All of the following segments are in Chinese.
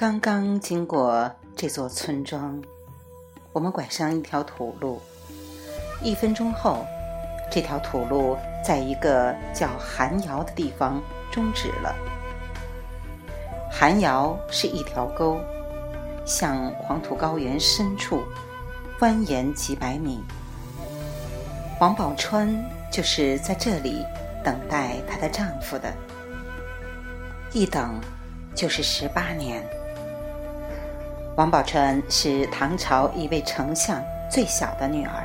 刚刚经过这座村庄，我们拐上一条土路。一分钟后，这条土路在一个叫寒窑的地方终止了。寒窑是一条沟，向黄土高原深处蜿蜒几百米。王宝钏就是在这里等待她的丈夫的，一等就是十八年。王宝钏是唐朝一位丞相最小的女儿。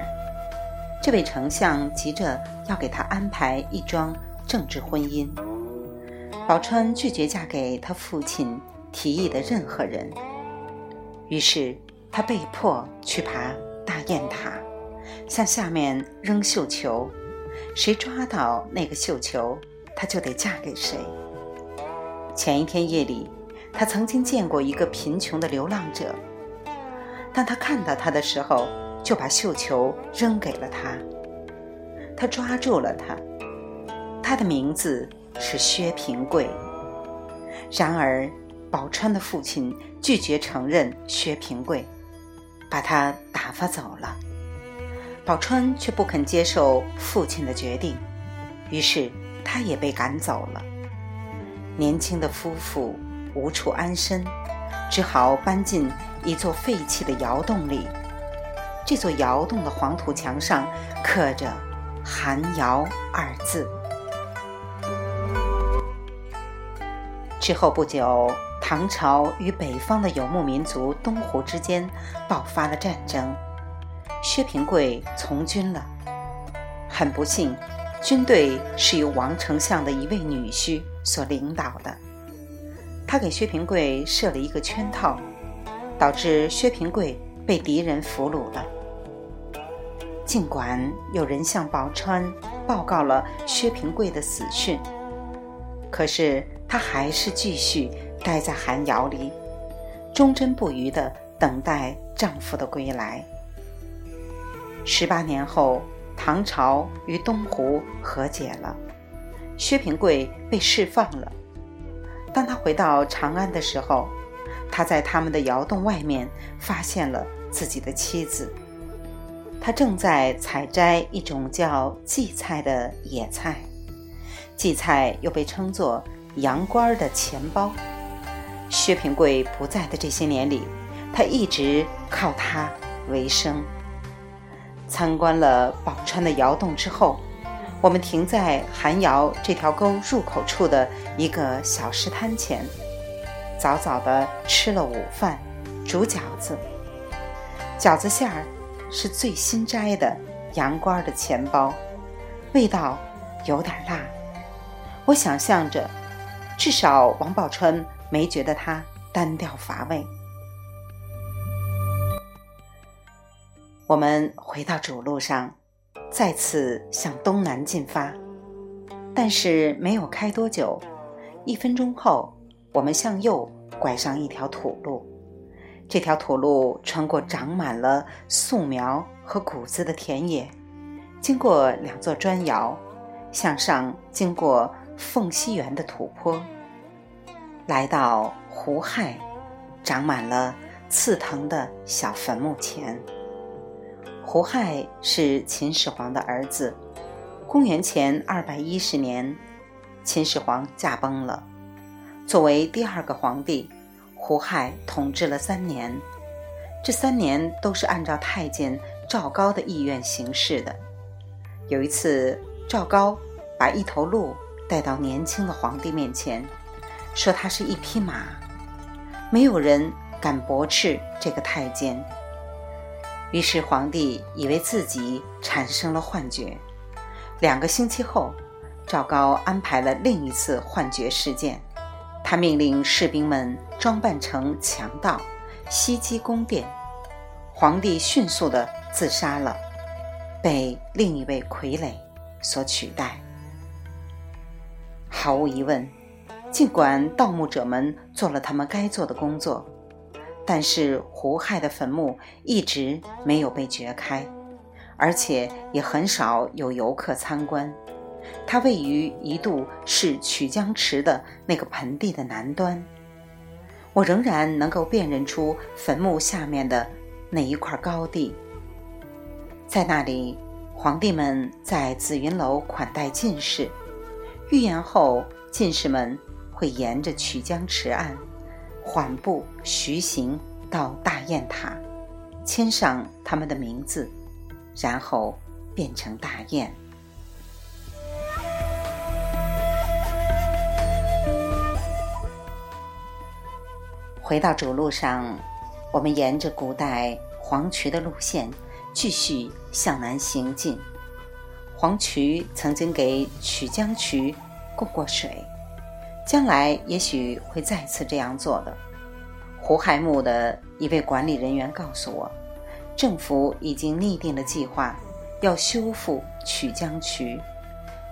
这位丞相急着要给她安排一桩政治婚姻，宝钏拒绝嫁给他父亲提议的任何人。于是她被迫去爬大雁塔，向下面扔绣球，谁抓到那个绣球，她就得嫁给谁。前一天夜里。他曾经见过一个贫穷的流浪者，当他看到他的时候，就把绣球扔给了他。他抓住了他，他的名字是薛平贵。然而，宝钏的父亲拒绝承认薛平贵，把他打发走了。宝钏却不肯接受父亲的决定，于是他也被赶走了。年轻的夫妇。无处安身，只好搬进一座废弃的窑洞里。这座窑洞的黄土墙上刻着“寒窑”二字。之后不久，唐朝与北方的游牧民族东胡之间爆发了战争，薛平贵从军了。很不幸，军队是由王丞相的一位女婿所领导的。他给薛平贵设了一个圈套，导致薛平贵被敌人俘虏了。尽管有人向宝钏报告了薛平贵的死讯，可是她还是继续待在寒窑里，忠贞不渝地等待丈夫的归来。十八年后，唐朝与东湖和解了，薛平贵被释放了。当他回到长安的时候，他在他们的窑洞外面发现了自己的妻子。他正在采摘一种叫荠菜的野菜，荠菜又被称作羊倌的钱包。薛平贵不在的这些年里，他一直靠它为生。参观了宝钏的窑洞之后。我们停在寒窑这条沟入口处的一个小石滩前，早早地吃了午饭，煮饺子。饺子馅儿是最新摘的羊倌的钱包，味道有点辣。我想象着，至少王宝钏没觉得它单调乏味。我们回到主路上。再次向东南进发，但是没有开多久，一分钟后，我们向右拐上一条土路。这条土路穿过长满了素苗和谷子的田野，经过两座砖窑，向上经过凤溪园的土坡，来到胡亥长满了刺藤的小坟墓前。胡亥是秦始皇的儿子。公元前二百一十年，秦始皇驾崩了。作为第二个皇帝，胡亥统治了三年。这三年都是按照太监赵高的意愿行事的。有一次，赵高把一头鹿带到年轻的皇帝面前，说他是一匹马。没有人敢驳斥这个太监。于是皇帝以为自己产生了幻觉。两个星期后，赵高安排了另一次幻觉事件。他命令士兵们装扮成强盗，袭击宫殿。皇帝迅速地自杀了，被另一位傀儡所取代。毫无疑问，尽管盗墓者们做了他们该做的工作。但是胡亥的坟墓一直没有被掘开，而且也很少有游客参观。它位于一度是曲江池的那个盆地的南端。我仍然能够辨认出坟墓下面的那一块高地。在那里，皇帝们在紫云楼款待进士，御宴后，进士们会沿着曲江池岸，缓步徐行到大雁塔，签上他们的名字，然后变成大雁。回到主路上，我们沿着古代黄渠的路线继续向南行进。黄渠曾经给曲江渠供过水，将来也许会再次这样做的。胡亥墓的一位管理人员告诉我，政府已经拟定了计划，要修复曲江渠，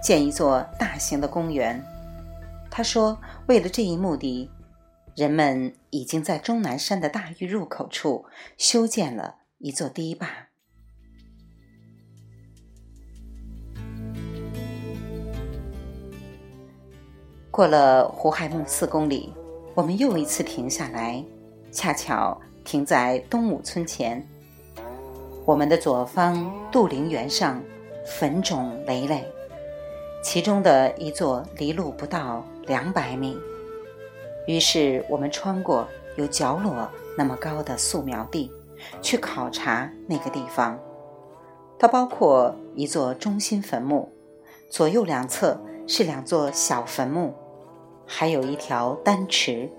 建一座大型的公园。他说，为了这一目的。人们已经在终南山的大峪入口处修建了一座堤坝。过了胡亥墓四公里，我们又一次停下来，恰巧停在东武村前。我们的左方杜陵园上坟冢累累，其中的一座离路不到两百米。于是我们穿过有角落那么高的素描地，去考察那个地方。它包括一座中心坟墓，左右两侧是两座小坟墓，还有一条丹池，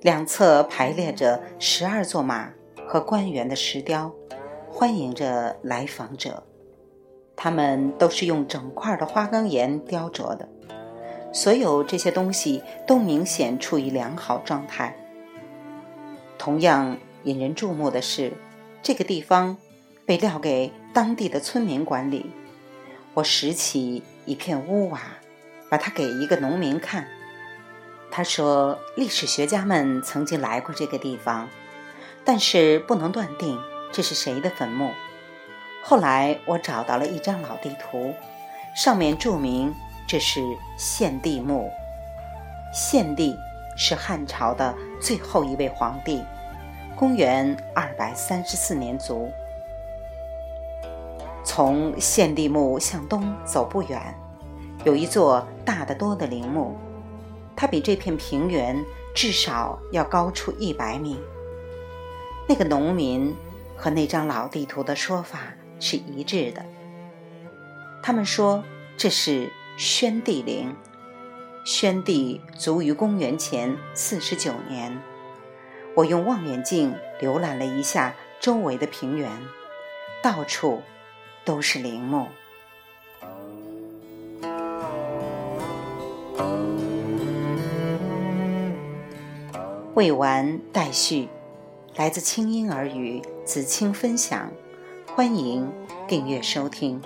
两侧排列着十二座马和官员的石雕，欢迎着来访者。他们都是用整块的花岗岩雕琢的。所有这些东西都明显处于良好状态。同样引人注目的是，这个地方被撂给当地的村民管理。我拾起一片屋瓦，把它给一个农民看。他说：“历史学家们曾经来过这个地方，但是不能断定这是谁的坟墓。”后来我找到了一张老地图，上面注明。这是献帝墓。献帝是汉朝的最后一位皇帝，公元二百三十四年卒。从献帝墓向东走不远，有一座大得多的陵墓，它比这片平原至少要高出一百米。那个农民和那张老地图的说法是一致的，他们说这是。宣帝陵，宣帝卒于公元前四十九年。我用望远镜浏览了一下周围的平原，到处都是陵墓。未完待续，来自清音耳语子清分享，欢迎订阅收听。